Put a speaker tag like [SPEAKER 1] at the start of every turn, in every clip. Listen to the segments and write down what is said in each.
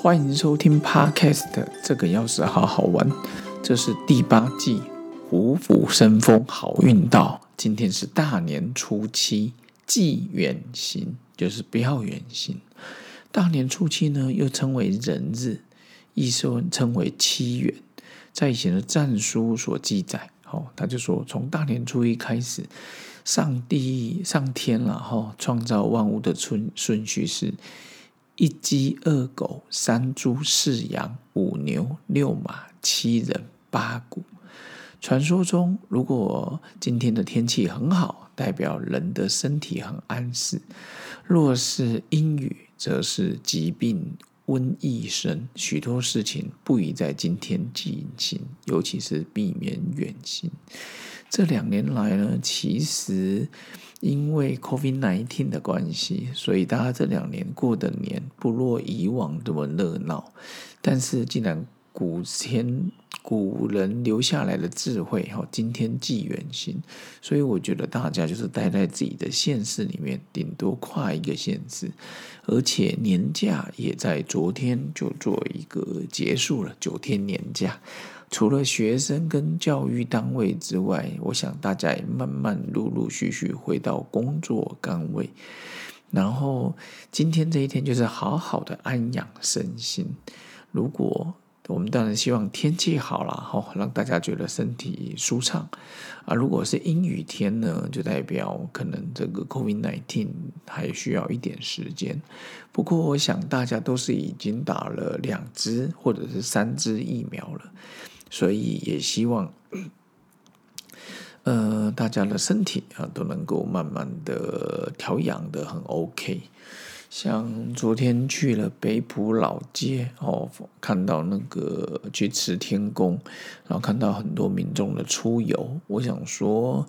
[SPEAKER 1] 欢迎收听 Podcast，这个钥匙好好玩。这是第八季虎虎生风，好运到。今天是大年初七，忌远行，就是不要远行。大年初七呢，又称为人日，意思称为七元。在以前的战书所记载，哦，他就说从大年初一开始，上帝上天了，哈，创造万物的顺顺序是。一鸡二狗三猪四羊五牛六马七人八谷。传说中，如果今天的天气很好，代表人的身体很安适；若是阴雨，则是疾病瘟疫生。许多事情不宜在今天进行，尤其是避免远行。这两年来呢，其实。因为 COVID-19 的关系，所以大家这两年过的年不若以往这么热闹。但是，既然古天古人留下来的智慧，哈，今天既远行，所以我觉得大家就是待在自己的县市里面，顶多跨一个县市，而且年假也在昨天就做一个结束了，九天年假。除了学生跟教育单位之外，我想大家也慢慢陆陆续续回到工作岗位。然后今天这一天就是好好的安养身心。如果我们当然希望天气好了，哈，让大家觉得身体舒畅。啊，如果是阴雨天呢，就代表可能这个 COVID-19 还需要一点时间。不过，我想大家都是已经打了两支或者是三支疫苗了。所以也希望，呃，大家的身体啊都能够慢慢的调养的很 OK。像昨天去了北浦老街哦，看到那个去慈天宫，然后看到很多民众的出游，我想说，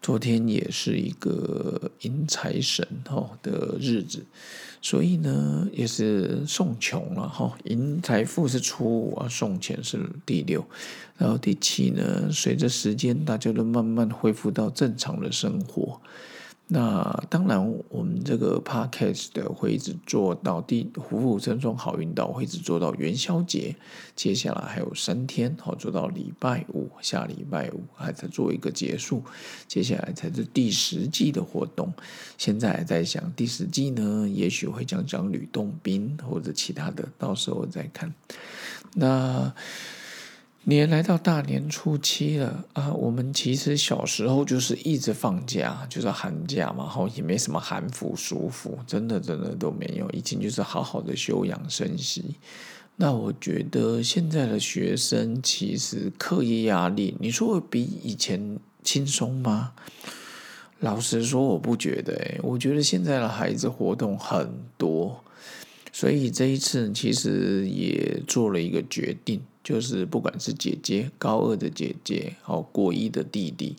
[SPEAKER 1] 昨天也是一个迎财神哦的日子。所以呢，也是送穷了哈，迎财富是初五啊，送钱是第六，然后第七呢，随着时间，大家都慢慢恢复到正常的生活。那当然，我们这个 podcast 的会一直做到第虎虎生风好运到，会一直做到元宵节。接下来还有三天，好做到礼拜五，下礼拜五还在做一个结束。接下来才是第十季的活动。现在还在想第十季呢，也许会讲讲吕洞宾或者其他的，到时候再看。那。年来到大年初七了啊！我们其实小时候就是一直放假，就是寒假嘛，后也没什么寒服、暑服，真的真的都没有。以前就是好好的休养生息。那我觉得现在的学生其实课业压力，你说比以前轻松吗？老实说，我不觉得。诶，我觉得现在的孩子活动很多，所以这一次其实也做了一个决定。就是不管是姐姐高二的姐姐，哦，国一的弟弟，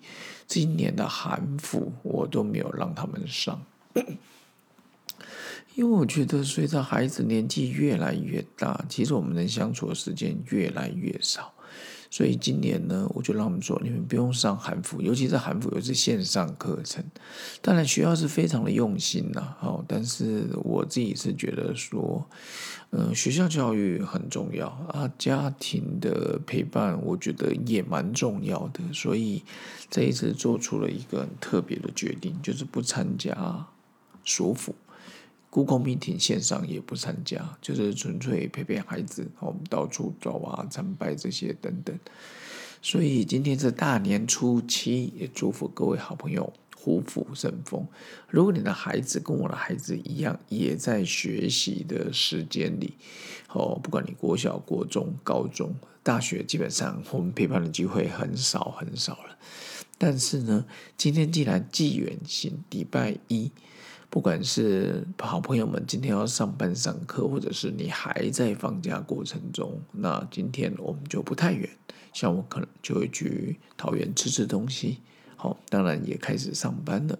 [SPEAKER 1] 今年的韩服我都没有让他们上，因为我觉得随着孩子年纪越来越大，其实我们能相处的时间越来越少。所以今年呢，我就让他们说，你们不用上韩服，尤其是韩服又是线上课程。当然学校是非常的用心呐，哦，但是我自己是觉得说，嗯，学校教育很重要啊，家庭的陪伴我觉得也蛮重要的。所以这一次做出了一个很特别的决定，就是不参加暑辅。Google Meeting 线上也不参加，就是纯粹陪陪孩子，我们到处走啊、参拜这些等等。所以今天是大年初七，也祝福各位好朋友虎虎生风。如果你的孩子跟我的孩子一样，也在学习的时间里，哦，不管你国小、国中、高中、大学，基本上我们陪伴的机会很少很少了。但是呢，今天既然纪元行礼拜一。不管是好朋友们今天要上班上课，或者是你还在放假过程中，那今天我们就不太远，像我可能就会去桃园吃吃东西。好，当然也开始上班了，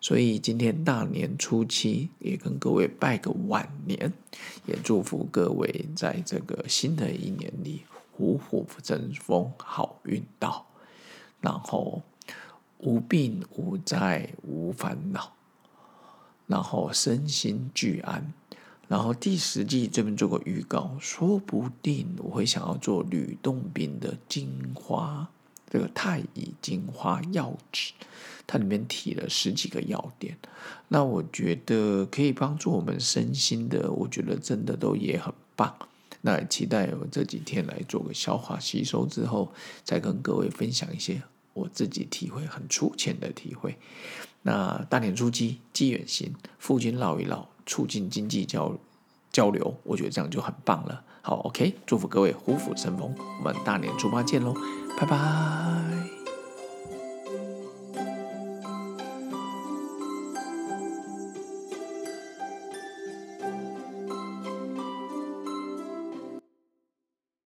[SPEAKER 1] 所以今天大年初七也跟各位拜个晚年，也祝福各位在这个新的一年里虎虎生风，好运到，然后无病无灾无烦恼。然后身心俱安，然后第十季这边做个预告，说不定我会想要做吕洞宾的精华，这个太乙精华药脂，它里面提了十几个要点，那我觉得可以帮助我们身心的，我觉得真的都也很棒。那期待我这几天来做个消化吸收之后，再跟各位分享一些我自己体会很粗浅的体会。那大年初七，积远行，附近唠一唠。促进经济交交流，我觉得这样就很棒了。好，OK，祝福各位虎虎生风，我们大年初八见喽，拜拜。